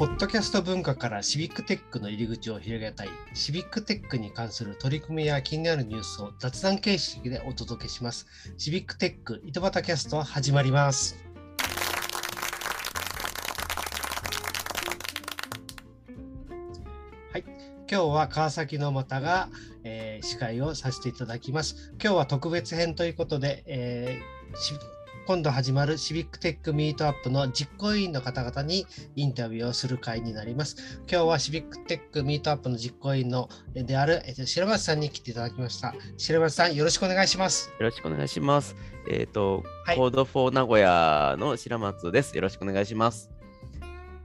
ポッドキャスト文化からシビックテックの入り口を広げたい、シビックテックに関する取り組みや気になるニュースを雑談形式でお届けします。シビックテック糸端キャスト始まります。はい、今日は川崎の又が、えー、司会をさせていただきます。今日は特別編ということで、えー今度始まるシビックテックミートアップの実行委員の方々にインタビューをする回になります。今日はシビックテックミートアップの実行委員のである白松さんに来ていただきました。白松さん、よろしくお願いします。よろしくお願いします。えっ、ー、と、はい、 Code for 名古屋の白松です。よろしくお願いします。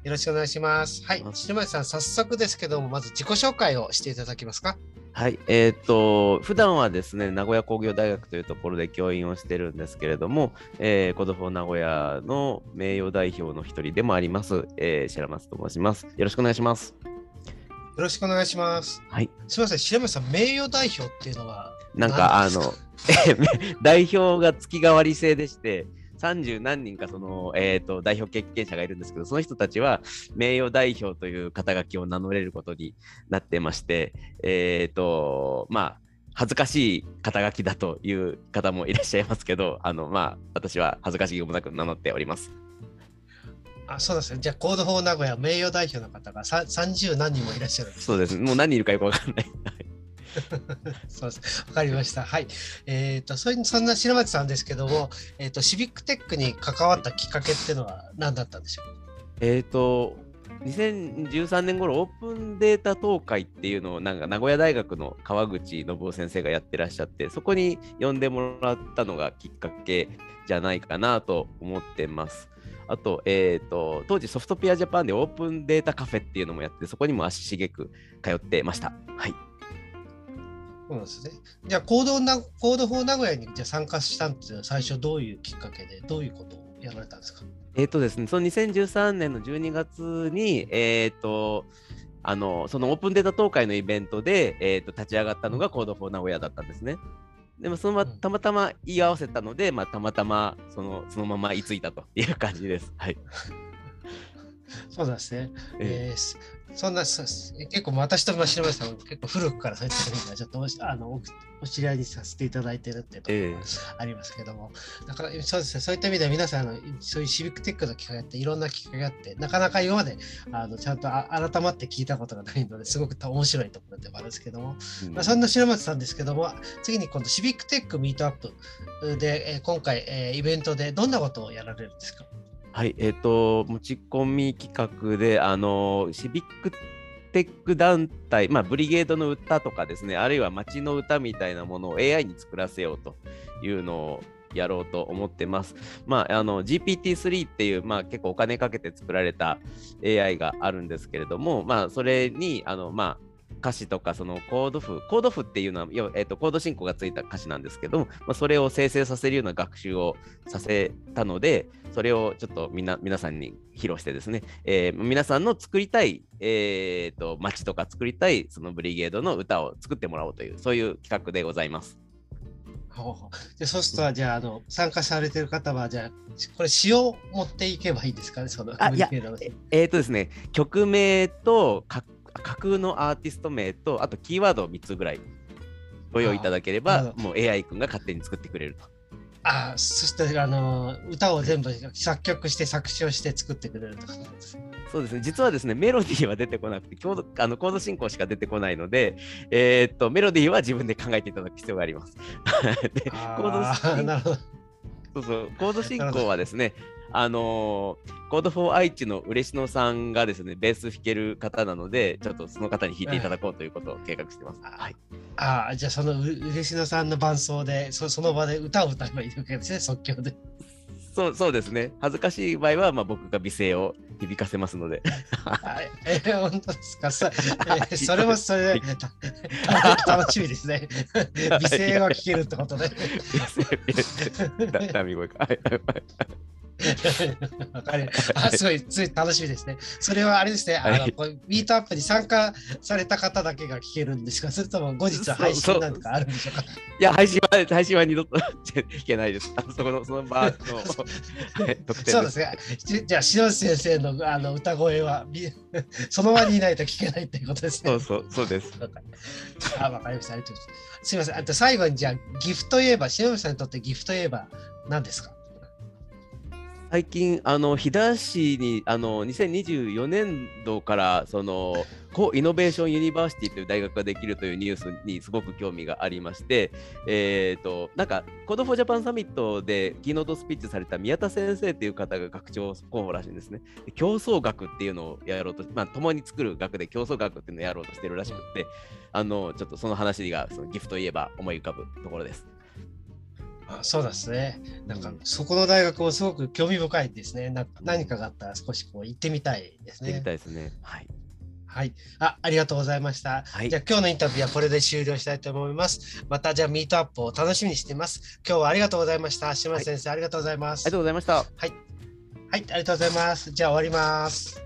よろしくお願いします。はい、白松さん、早速ですけども、まず自己紹介をしていただけますか？はい、えっ、ー、と、普段はですね、名古屋工業大学というところで教員をしてるんですけれども、えー、コドフォー名古屋の名誉代表の一人でもあります、えー、白松と申します。よろしくお願いします。よろしくお願いします。はい。すみません、白松さん、名誉代表っていうのはなんか、あの、代表が月替わり制でして、30何人かその、えーと、代表経験者がいるんですけど、その人たちは名誉代表という肩書きを名乗れることになってまして、えっ、ー、と、まあ、恥ずかしい肩書きだという方もいらっしゃいますけど、あの、まあ、私は恥ずかしげもなく名乗っております。あそうですね。じゃあ、 Code for 名古屋名誉代表の方が30何人もいらっしゃるそうです。もう何人いるかよくわかんない。そうです。わかりました。はい。えっ、ー、と、そそんな白松さんですけども、えっ、ー、と、シビックテックに関わったきっかけっていうのは何だったんでしょう？えっ、と、2013年頃オープンデータ東海っていうのをなんか名古屋大学の川口信夫先生がやってらっしゃってそこに呼んでもらったのがきっかけじゃないかなと思ってます。あと、えっ、ー、と、当時ソフトピアジャパンでオープンデータカフェっていうのもやって、そこにも足しげく通ってました。はい。そうですね。じゃあ、行動な、行動法名古屋にじゃ参加したっていうのは最初どういうきっかけで、どういうことをやられたんですか？えっ、とですね、その2013年の12月に、えっ、ー、と、あの、そのオープンデータ東海のイベントで、えっ、ー、と、立ち上がったのが Code for 名古屋だったんですね。でもそのまたまたま言い合わせたので、まあ、たまたまそのそのまま居ついたという感じです。はい。そうですね。えー、そんな、結構私と真島さん結構古くからそういった意味ちょっとあのお知り合いにさせていただいてるっていうところがありますけども、えー、だからそうですね、そういった意味では皆さんのそういうシビックテックの機会っていろんな機会があって、なかなか今まであのちゃんと改まって聞いたことがないのですごく面白いところでもあるんですけども、うん、まあ、そんな白松さんですけども、次に今度シビックテックミートアップで、えー、今回、えー、イベントでどんなことをやられるんですか？はい、えっ、ー、と、持ち込み企画で、あの、シビックテック団体、まあ、ブリゲードの歌とかですね、あるいは街の歌みたいなものを AI に作らせようというのをやろうと思ってます。まあ、あの GPT-3 っていう、まあ、結構お金かけて作られた AI があるんですけれども、まあ、それにあの、まあ、歌詞とかそのコード譜、コード譜っていうのは、えーと、コード進行がついた歌詞なんですけども、まあ、それを生成させるような学習をさせたので、それをちょっとみな皆さんに披露してですね、えー、皆さんの作りたい、えーと、街とか作りたいそのブリゲードの歌を作ってもらおうという、そういう企画でございます。でそうすると、じゃああの、参加されてる方は、じゃあ、これ、詩を持っていけばいいですかね、そのあいやえっ、ー、とですね、曲名と架空のアーティスト名と、あとキーワードを3つぐらいご用意いただければ、もう AI 君が勝手に作ってくれると。ああ、そしてあの歌を全部作曲して作詞をして作ってくれるとかそうですね、実はですね、メロディーは出てこなくて、コードあのコード進行しか出てこないので、えー、っと、メロディーは自分で考えていただく必要があります。でコード進行そうそうコード進行はですね、あのー、 Code for 愛知の嬉野さんがですね、ベース弾ける方なので、ちょっとその方に弾いていただこうということを計画してます。はい、ああ、じゃあその嬉野さんの伴奏でそ、その場で歌を歌えばいいわけですね、即興で。そうそうですね。恥ずかしい場合は、まあ、僕が美声を響かせますので。え ー、本当ですか？そ,、えー、それもそれで楽しみですね。美声は聞けるってことで。ダミ声か。かる。あ、すごい、つい楽しみですね。それはあれですね、あの、こうミートアップに参加された方だけが聞けるんですか、それとも後日配信なんかあるんでしょうか？いや、配信は、配信は二度と聞けないです。あそこの、その場のそうですね。じゃあ、篠内先生のあの歌声は、その場にいないと聞けないっていうことですね。そうそう、そうです。あ、わかりました。ありがとうございます。すみません。あと最後に、じゃあ、岐阜といえば、篠内さんにとって岐阜といえば何ですか？最近、あの飛騨市にあの2024年度からその Co-Innovation University という大学ができるというニュースにすごく興味がありまして、えーと、なんか、 Code for Japan Summit でキーノートスピーチされた宮田先生という方が学長候補らしいんですね。競争学っていうのをやろうと、まあ、共に作る学で競争学っていうのをやろうとしてるらしくて、あのちょっとその話がそのギフといえば思い浮かぶところです。あそうですね。なんか、そこの大学もすごく興味深いですね。なんか何かがあったら少しこう行ってみたいですね。行ってみたいですね。はい。はい。あ、ありがとうございました。はい、じゃあ今日のインタビューはこれで終了したいと思います。またじゃあミートアップを楽しみにしています。今日はありがとうございました。島先生、はい、ありがとうございます。ありがとうございました。はい。はい、ありがとうございます。じゃあ終わります。